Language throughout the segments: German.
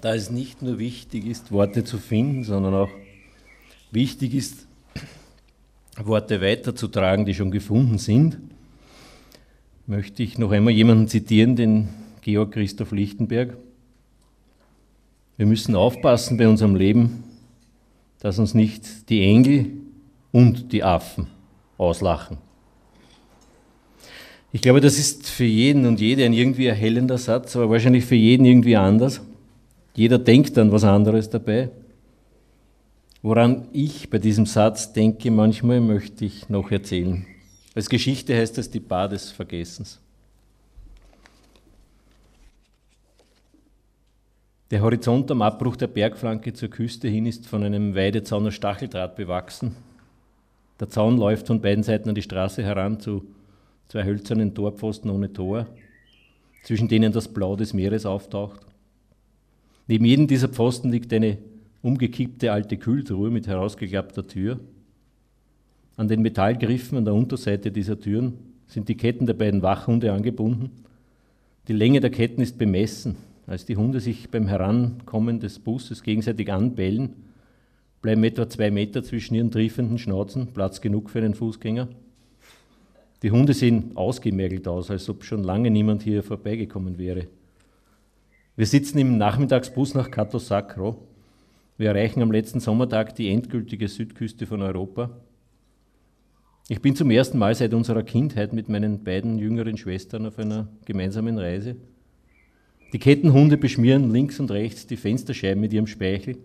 da es nicht nur wichtig ist, Worte zu finden, sondern auch wichtig ist, Worte weiterzutragen, die schon gefunden sind, möchte ich noch einmal jemanden zitieren, den Georg Christoph Lichtenberg. Wir müssen aufpassen bei unserem Leben, dass uns nicht die Engel und die Affen auslachen. Ich glaube, das ist für jeden und jede ein irgendwie erhellender Satz, aber wahrscheinlich für jeden irgendwie anders. Jeder denkt an was anderes dabei. Woran ich bei diesem Satz denke, manchmal möchte ich noch erzählen. Als Geschichte heißt es die Bar des Vergessens. Der Horizont am Abbruch der Bergflanke zur Küste hin ist von einem Weidezaun aus Stacheldraht bewachsen. Der Zaun läuft von beiden Seiten an die Straße heran zu zwei hölzernen Torpfosten ohne Tor, zwischen denen das Blau des Meeres auftaucht. Neben jedem dieser Pfosten liegt eine umgekippte alte Kühltruhe mit herausgeklappter Tür. An den Metallgriffen an der Unterseite dieser Türen sind die Ketten der beiden Wachhunde angebunden. Die Länge der Ketten ist bemessen. Als die Hunde sich beim Herankommen des Busses gegenseitig anbellen, bleiben etwa zwei Meter zwischen ihren triefenden Schnauzen, Platz genug für einen Fußgänger. Die Hunde sehen ausgemergelt aus, als ob schon lange niemand hier vorbeigekommen wäre. Wir sitzen im Nachmittagsbus nach Cato Sacro. Wir erreichen am letzten Sommertag die endgültige Südküste von Europa. Ich bin zum ersten Mal seit unserer Kindheit mit meinen beiden jüngeren Schwestern auf einer gemeinsamen Reise. Die Kettenhunde beschmieren links und rechts die Fensterscheiben mit ihrem Speichel,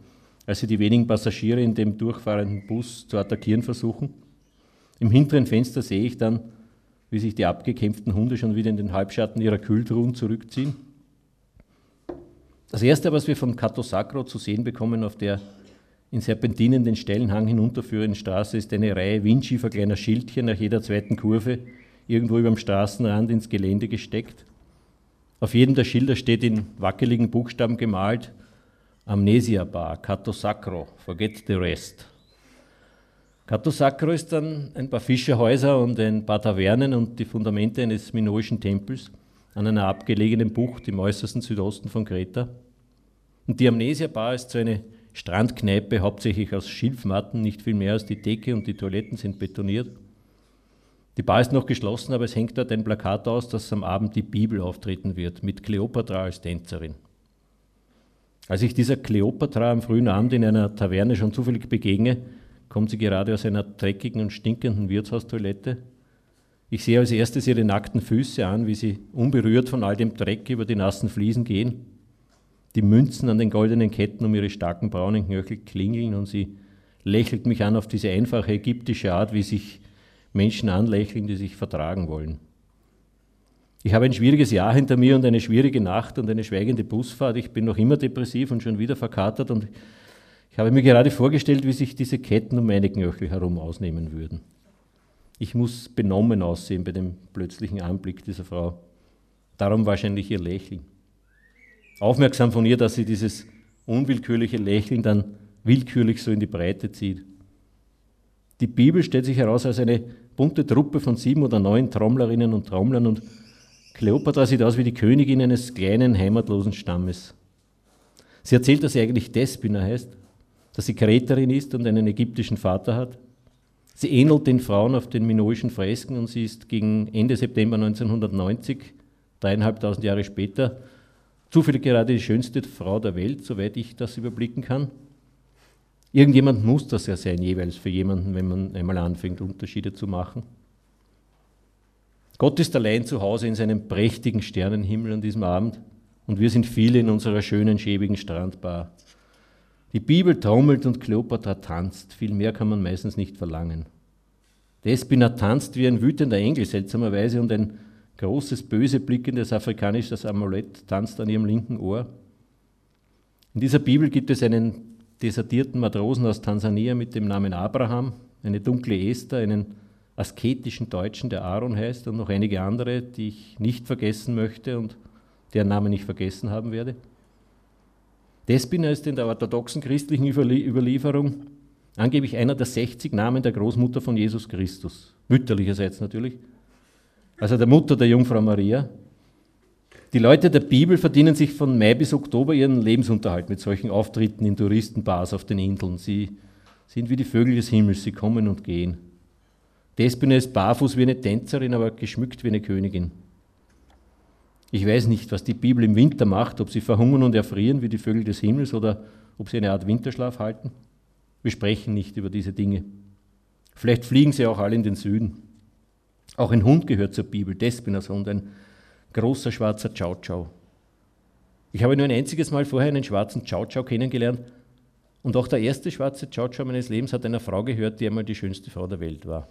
als sie die wenigen Passagiere in dem durchfahrenden Bus zu attackieren versuchen. Im hinteren Fenster sehe ich dann, wie sich die abgekämpften Hunde schon wieder in den Halbschatten ihrer Kühltruhen zurückziehen. Das erste, was wir von Cato Sacro zu sehen bekommen auf der in Serpentinen den steilen Hang hinunterführenden Straße, ist eine Reihe windschiefer kleiner Schildchen nach jeder zweiten Kurve irgendwo über dem Straßenrand ins Gelände gesteckt. Auf jedem der Schilder steht in wackeligen Buchstaben gemalt Amnesia Bar, Cato Sacro, forget the rest. Cato Sacro ist dann ein paar Fischerhäuser und ein paar Tavernen und die Fundamente eines minoischen Tempels an einer abgelegenen Bucht im äußersten Südosten von Kreta. Und die Amnesia Bar ist so eine Strandkneipe, hauptsächlich aus Schilfmatten, nicht viel mehr als die Decke und die Toiletten sind betoniert. Die Bar ist noch geschlossen, aber es hängt dort ein Plakat aus, dass am Abend die Bibel auftreten wird, mit Kleopatra als Tänzerin. Als ich dieser Kleopatra am frühen Abend in einer Taverne schon zufällig begegne, kommt sie gerade aus einer dreckigen und stinkenden Wirtshaustoilette ich sehe als erstes ihre nackten Füße an, wie sie unberührt von all dem Dreck über die nassen Fliesen gehen. Die Münzen an den goldenen Ketten um ihre starken braunen Knöchel klingeln und sie lächelt mich an auf diese einfache ägyptische Art, wie sich Menschen anlächeln, die sich vertragen wollen. Ich habe ein schwieriges Jahr hinter mir und eine schwierige Nacht und eine schweigende Busfahrt. Ich bin noch immer depressiv und schon wieder verkatert und ich habe mir gerade vorgestellt, wie sich diese Ketten um meine Knöchel herum ausnehmen würden. Ich muss benommen aussehen bei dem plötzlichen Anblick dieser Frau. Darum wahrscheinlich ihr Lächeln. Aufmerksam von ihr, dass sie dieses unwillkürliche Lächeln dann willkürlich so in die Breite zieht. Die Bibel stellt sich heraus als eine bunte Truppe von sieben oder neun Trommlerinnen und Trommlern und Kleopatra sieht aus wie die Königin eines kleinen heimatlosen Stammes. Sie erzählt, dass sie eigentlich Despina heißt, dass sie Kreterin ist und einen ägyptischen Vater hat, Sie ähnelt den Frauen auf den minoischen Fresken und sie ist gegen Ende September 1990, dreieinhalbtausend Jahre später, zufällig gerade die schönste Frau der Welt, soweit ich das überblicken kann. Irgendjemand muss das ja sein, jeweils für jemanden, wenn man einmal anfängt, Unterschiede zu machen. Gott ist allein zu Hause in seinem prächtigen Sternenhimmel an diesem Abend und wir sind viele in unserer schönen, schäbigen Strandbar. Die Bibel trommelt und Kleopatra tanzt. Viel mehr kann man meistens nicht verlangen. Despina tanzt wie ein wütender Engel seltsamerweise und ein großes, böse blickendes afrikanisches Amulett tanzt an ihrem linken Ohr. In dieser Bibel gibt es einen desertierten Matrosen aus Tansania mit dem Namen Abraham, eine dunkle Esther, einen asketischen Deutschen, der Aaron heißt, und noch einige andere, die ich nicht vergessen möchte und deren Namen ich vergessen haben werde. Despina ist in der orthodoxen christlichen Überlieferung angeblich einer der 60 Namen der Großmutter von Jesus Christus, mütterlicherseits natürlich, also der Mutter der Jungfrau Maria. Die Leute der Bibel verdienen sich von Mai bis Oktober ihren Lebensunterhalt mit solchen Auftritten in Touristenbars auf den Inseln. Sie sind wie die Vögel des Himmels, sie kommen und gehen. Despina ist barfuß wie eine Tänzerin, aber geschmückt wie eine Königin. Ich weiß nicht, was die Bibel im Winter macht, ob sie verhungern und erfrieren wie die Vögel des Himmels oder ob sie eine Art Winterschlaf halten. Wir sprechen nicht über diese Dinge. Vielleicht fliegen sie auch alle in den Süden. Auch ein Hund gehört zur Bibel, Despinas Hund, ein großer schwarzer Chow Chow. Ich habe nur ein einziges Mal vorher einen schwarzen Chow Chow kennengelernt und auch der erste schwarze Chow Chow meines Lebens hat einer Frau gehört, die einmal die schönste Frau der Welt war.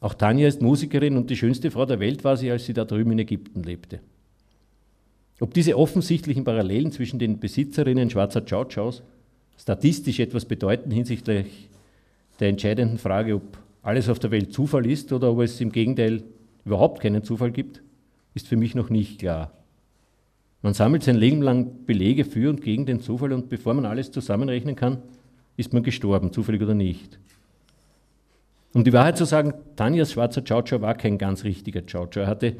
Auch Tanja ist Musikerin und die schönste Frau der Welt war sie, als sie da drüben in Ägypten lebte. Ob diese offensichtlichen Parallelen zwischen den Besitzerinnen schwarzer Chow Chows statistisch etwas bedeuten hinsichtlich der entscheidenden Frage, ob alles auf der Welt Zufall ist oder ob es im Gegenteil überhaupt keinen Zufall gibt, ist für mich noch nicht klar. Man sammelt sein Leben lang Belege für und gegen den Zufall und bevor man alles zusammenrechnen kann, ist man gestorben, zufällig oder nicht. Um die Wahrheit zu sagen, Tanjas schwarzer Chow war kein ganz richtiger Chow Er hatte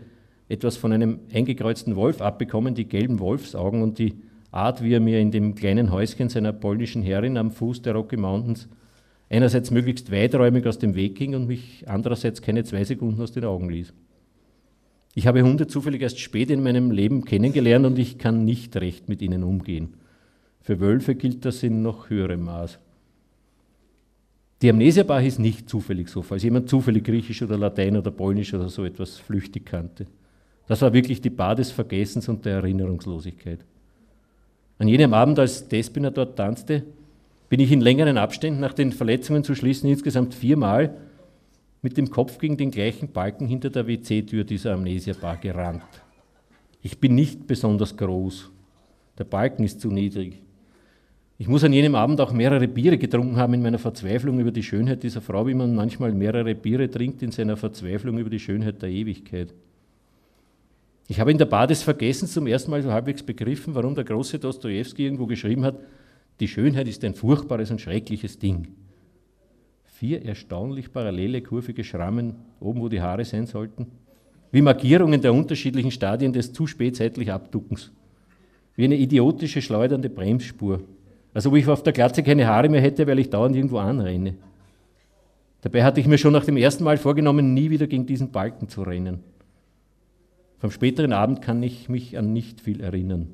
etwas von einem eingekreuzten Wolf abbekommen, die gelben Wolfsaugen und die Art, wie er mir in dem kleinen Häuschen seiner polnischen Herrin am Fuß der Rocky Mountains einerseits möglichst weiträumig aus dem Weg ging und mich andererseits keine zwei Sekunden aus den Augen ließ. Ich habe Hunde zufällig erst spät in meinem Leben kennengelernt und ich kann nicht recht mit ihnen umgehen. Für Wölfe gilt das in noch höherem Maß. Die Amnesiabar hieß nicht zufällig so, falls jemand zufällig Griechisch oder Latein oder Polnisch oder so etwas flüchtig kannte. Das war wirklich die Bar des Vergessens und der Erinnerungslosigkeit. An jenem Abend, als Despina dort tanzte, bin ich in längeren Abständen nach den Verletzungen zu schließen insgesamt viermal mit dem Kopf gegen den gleichen Balken hinter der WC-Tür dieser Amnesia-Bar gerannt. Ich bin nicht besonders groß. Der Balken ist zu niedrig. Ich muss an jenem Abend auch mehrere Biere getrunken haben in meiner Verzweiflung über die Schönheit dieser Frau, wie man manchmal mehrere Biere trinkt in seiner Verzweiflung über die Schönheit der Ewigkeit. Ich habe in der Bar des Vergessens zum ersten Mal so halbwegs begriffen, warum der große Dostoevsky irgendwo geschrieben hat, die Schönheit ist ein furchtbares und schreckliches Ding vier erstaunlich parallele, kurvige Schrammen oben, wo die Haare sein sollten, wie Markierungen der unterschiedlichen Stadien des zu spätzeitlich Abduckens, wie eine idiotische, schleudernde Bremsspur, als ob ich auf der Glatze keine Haare mehr hätte, weil ich dauernd irgendwo anrenne. Dabei hatte ich mir schon nach dem ersten Mal vorgenommen, nie wieder gegen diesen Balken zu rennen. Vom späteren Abend kann ich mich an nicht viel erinnern.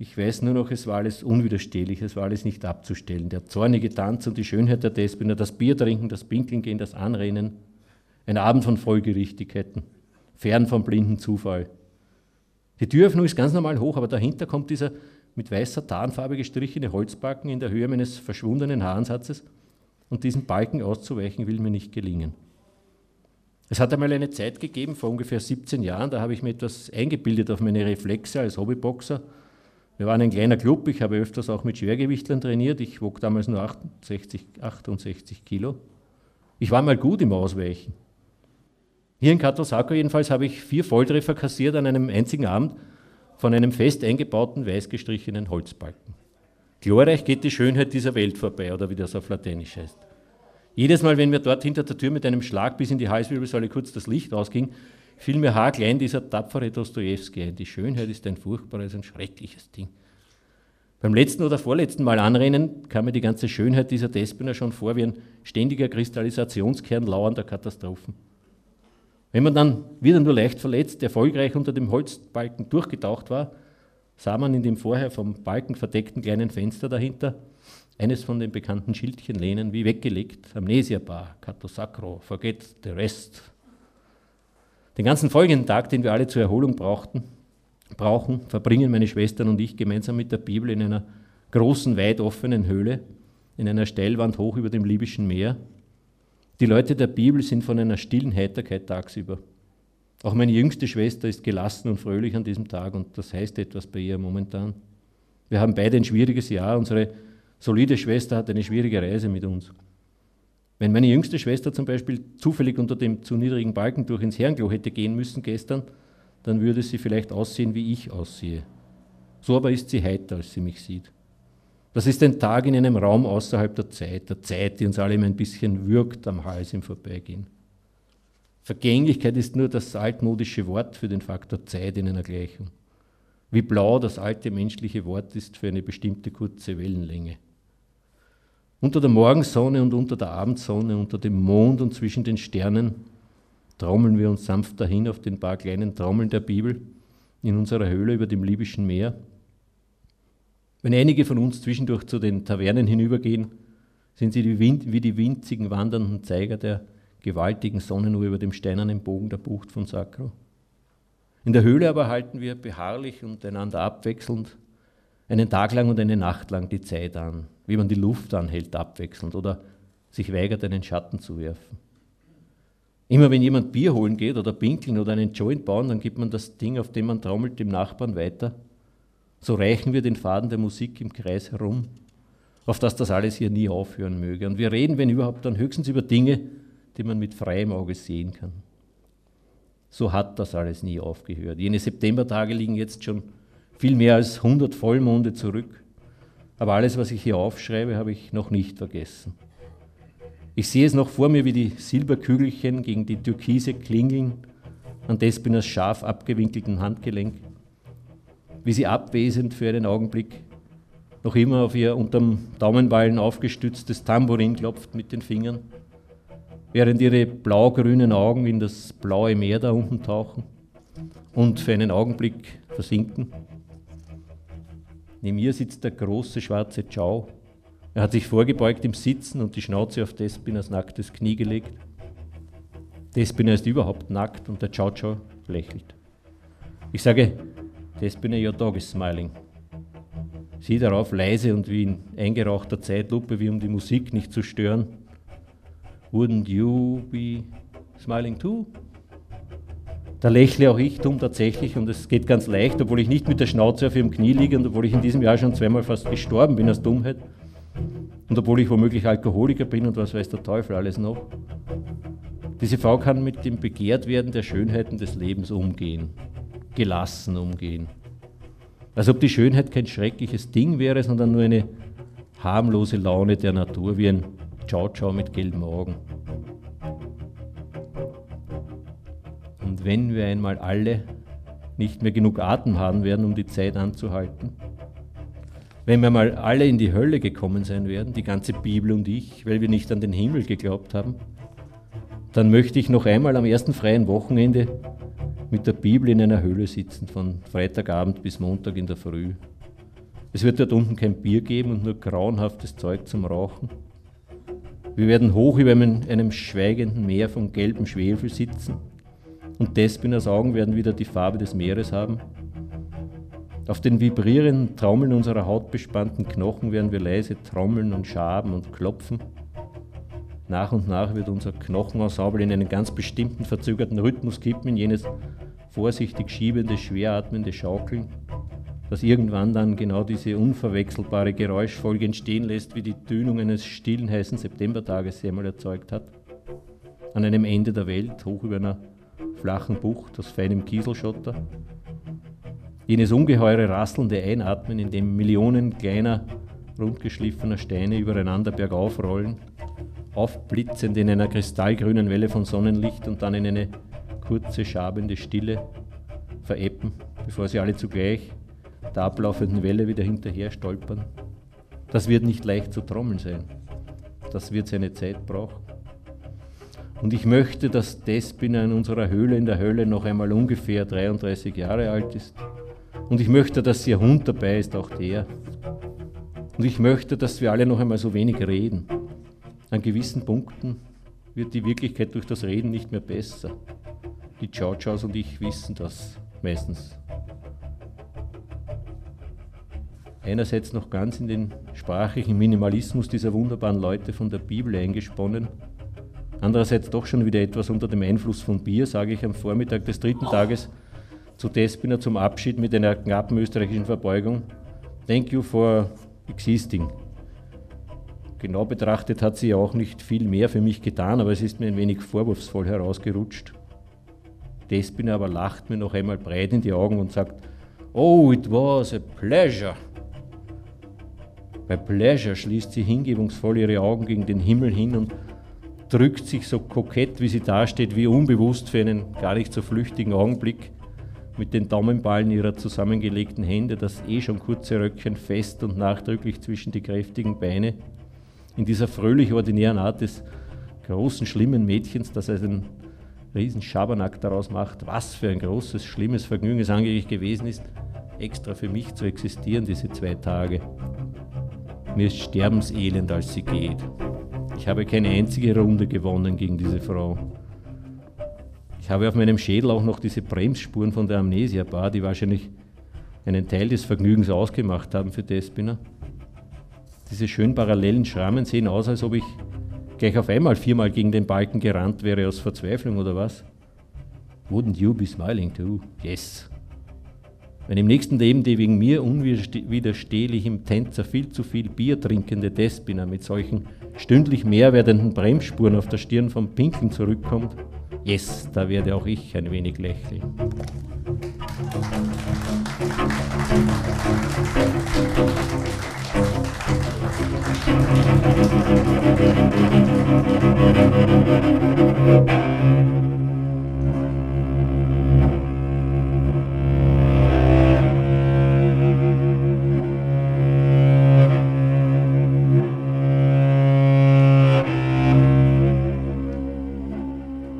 Ich weiß nur noch, es war alles unwiderstehlich, es war alles nicht abzustellen. Der zornige Tanz und die Schönheit der Despina, das Bier trinken, das Pinkeln gehen, das Anrennen. Ein Abend von Folgerichtigkeiten, fern vom blinden Zufall. Die Türöffnung ist ganz normal hoch, aber dahinter kommt dieser mit weißer Tarnfarbe gestrichene Holzbalken in der Höhe meines verschwundenen Haarensatzes und diesen Balken auszuweichen will mir nicht gelingen. Es hat einmal eine Zeit gegeben, vor ungefähr 17 Jahren, da habe ich mir etwas eingebildet auf meine Reflexe als Hobbyboxer wir waren ein kleiner Club, ich habe öfters auch mit Schwergewichtlern trainiert. Ich wog damals nur 68, 68 Kilo. Ich war mal gut im Ausweichen. Hier in Katosako jedenfalls habe ich vier Volltreffer kassiert an einem einzigen Abend von einem fest eingebauten, weiß gestrichenen Holzbalken. Glorreich geht die Schönheit dieser Welt vorbei, oder wie das auf Lateinisch heißt. Jedes Mal, wenn mir dort hinter der Tür mit einem Schlag bis in die Halswirbelsäule kurz das Licht ausging, fiel mir haarklein dieser tapfere Dostoevsky ein. Die Schönheit ist ein furchtbares und schreckliches Ding. Beim letzten oder vorletzten Mal anrennen kam mir die ganze Schönheit dieser Despina schon vor wie ein ständiger Kristallisationskern lauernder Katastrophen. Wenn man dann wieder nur leicht verletzt, erfolgreich unter dem Holzbalken durchgetaucht war, sah man in dem vorher vom Balken verdeckten kleinen Fenster dahinter eines von den bekannten Schildchen lehnen, wie weggelegt, Amnesia Bar, Sacro, Forget the Rest, den ganzen folgenden Tag, den wir alle zur Erholung brauchten, brauchen, verbringen meine Schwestern und ich gemeinsam mit der Bibel in einer großen, weit offenen Höhle, in einer Stellwand hoch über dem libyschen Meer. Die Leute der Bibel sind von einer stillen Heiterkeit tagsüber. Auch meine jüngste Schwester ist gelassen und fröhlich an diesem Tag und das heißt etwas bei ihr momentan. Wir haben beide ein schwieriges Jahr. Unsere solide Schwester hat eine schwierige Reise mit uns. Wenn meine jüngste Schwester zum Beispiel zufällig unter dem zu niedrigen Balken durch ins Herrenklo hätte gehen müssen gestern, dann würde sie vielleicht aussehen, wie ich aussehe. So aber ist sie heiter, als sie mich sieht. Das ist ein Tag in einem Raum außerhalb der Zeit, der Zeit, die uns alle ein bisschen würgt am Hals im Vorbeigehen. Vergänglichkeit ist nur das altmodische Wort für den Faktor Zeit in einer Gleichung. Wie blau das alte menschliche Wort ist für eine bestimmte kurze Wellenlänge. Unter der Morgensonne und unter der Abendsonne, unter dem Mond und zwischen den Sternen trommeln wir uns sanft dahin auf den paar kleinen Trommeln der Bibel in unserer Höhle über dem libyschen Meer. Wenn einige von uns zwischendurch zu den Tavernen hinübergehen, sind sie wie die winzigen wandernden Zeiger der gewaltigen Sonnenuhr über dem steinernen Bogen der Bucht von Sacro. In der Höhle aber halten wir beharrlich und einander abwechselnd einen Tag lang und eine Nacht lang die Zeit an, wie man die Luft anhält abwechselnd oder sich weigert, einen Schatten zu werfen. Immer wenn jemand Bier holen geht oder pinkeln oder einen Joint bauen, dann gibt man das Ding, auf dem man trommelt, dem Nachbarn weiter. So reichen wir den Faden der Musik im Kreis herum, auf dass das alles hier nie aufhören möge. Und wir reden, wenn überhaupt, dann höchstens über Dinge, die man mit freiem Auge sehen kann. So hat das alles nie aufgehört. Jene Septembertage liegen jetzt schon viel mehr als 100 Vollmonde zurück. Aber alles, was ich hier aufschreibe, habe ich noch nicht vergessen. Ich sehe es noch vor mir, wie die Silberkügelchen gegen die Türkise klingeln an Despinas scharf abgewinkelten Handgelenk, wie sie abwesend für einen Augenblick noch immer auf ihr unterm Daumenballen aufgestütztes Tambourin klopft mit den Fingern während ihre blau-grünen Augen in das blaue Meer da unten tauchen und für einen Augenblick versinken. Neben ihr sitzt der große schwarze Chow. Er hat sich vorgebeugt im Sitzen und die Schnauze auf Despinas nacktes Knie gelegt. Despina ist überhaupt nackt und der Chow Chow lächelt. Ich sage, Despina, your dog is smiling. Sie darauf leise und wie in eingerauchter Zeitlupe, wie um die Musik nicht zu stören. Wouldn't you be smiling too? Da lächle auch ich dumm tatsächlich und es geht ganz leicht, obwohl ich nicht mit der Schnauze auf ihrem Knie liege und obwohl ich in diesem Jahr schon zweimal fast gestorben bin aus Dummheit und obwohl ich womöglich Alkoholiker bin und was weiß der Teufel alles noch. Diese Frau kann mit dem Begehrtwerden der Schönheiten des Lebens umgehen, gelassen umgehen. Als ob die Schönheit kein schreckliches Ding wäre, sondern nur eine harmlose Laune der Natur, wie ein Ciao Ciao mit gelben Augen. Und wenn wir einmal alle nicht mehr genug Atem haben werden, um die Zeit anzuhalten, wenn wir mal alle in die Hölle gekommen sein werden, die ganze Bibel und ich, weil wir nicht an den Himmel geglaubt haben, dann möchte ich noch einmal am ersten freien Wochenende mit der Bibel in einer Höhle sitzen, von Freitagabend bis Montag in der Früh. Es wird dort unten kein Bier geben und nur grauenhaftes Zeug zum Rauchen. Wir werden hoch über einem, einem schweigenden Meer von gelbem Schwefel sitzen und Despinas Augen werden wieder die Farbe des Meeres haben. Auf den vibrierenden Trommeln unserer hautbespannten Knochen werden wir leise trommeln und schaben und klopfen. Nach und nach wird unser Knochenensemble in einen ganz bestimmten verzögerten Rhythmus kippen, in jenes vorsichtig schiebende, schweratmende Schaukeln das irgendwann dann genau diese unverwechselbare Geräuschfolge entstehen lässt, wie die Tönung eines stillen, heißen Septembertages sie einmal erzeugt hat. An einem Ende der Welt, hoch über einer flachen Bucht aus feinem Kieselschotter. Jenes ungeheure rasselnde Einatmen, in dem Millionen kleiner, rundgeschliffener Steine übereinander bergauf rollen, aufblitzend in einer kristallgrünen Welle von Sonnenlicht und dann in eine kurze, schabende Stille vereppen, bevor sie alle zugleich der ablaufenden Welle wieder hinterher stolpern. Das wird nicht leicht zu trommeln sein. Das wird seine Zeit brauchen. Und ich möchte, dass Despina in unserer Höhle in der Hölle noch einmal ungefähr 33 Jahre alt ist. Und ich möchte, dass ihr Hund dabei ist, auch der. Und ich möchte, dass wir alle noch einmal so wenig reden. An gewissen Punkten wird die Wirklichkeit durch das Reden nicht mehr besser. Die Chow-Chows und ich wissen das meistens einerseits noch ganz in den sprachlichen Minimalismus dieser wunderbaren Leute von der Bibel eingesponnen, andererseits doch schon wieder etwas unter dem Einfluss von Bier, sage ich am Vormittag des dritten Tages zu Despina zum Abschied mit einer knappen österreichischen Verbeugung. Thank you for existing. Genau betrachtet hat sie ja auch nicht viel mehr für mich getan, aber es ist mir ein wenig vorwurfsvoll herausgerutscht. Despina aber lacht mir noch einmal breit in die Augen und sagt, Oh, it was a pleasure. Bei Pleasure schließt sie hingebungsvoll ihre Augen gegen den Himmel hin und drückt sich so kokett, wie sie dasteht, wie unbewusst für einen gar nicht so flüchtigen Augenblick mit den Daumenballen ihrer zusammengelegten Hände, das eh schon kurze Röckchen fest und nachdrücklich zwischen die kräftigen Beine, in dieser fröhlich ordinären Art des großen, schlimmen Mädchens, das einen riesen Schabernack daraus macht, was für ein großes, schlimmes Vergnügen es angeblich gewesen ist, extra für mich zu existieren, diese zwei Tage. Mir ist sterbenselend, als sie geht. Ich habe keine einzige Runde gewonnen gegen diese Frau. Ich habe auf meinem Schädel auch noch diese Bremsspuren von der Amnesia-Bar, die wahrscheinlich einen Teil des Vergnügens ausgemacht haben für Despina. Diese schön parallelen Schrammen sehen aus, als ob ich gleich auf einmal viermal gegen den Balken gerannt wäre aus Verzweiflung oder was? Wouldn't you be smiling too? Yes. Wenn im nächsten Leben die wegen mir unwiderstehlichem Tänzer viel zu viel Bier trinkende Despina mit solchen stündlich mehr werdenden Bremsspuren auf der Stirn vom Pinkeln zurückkommt, yes, da werde auch ich ein wenig lächeln. Musik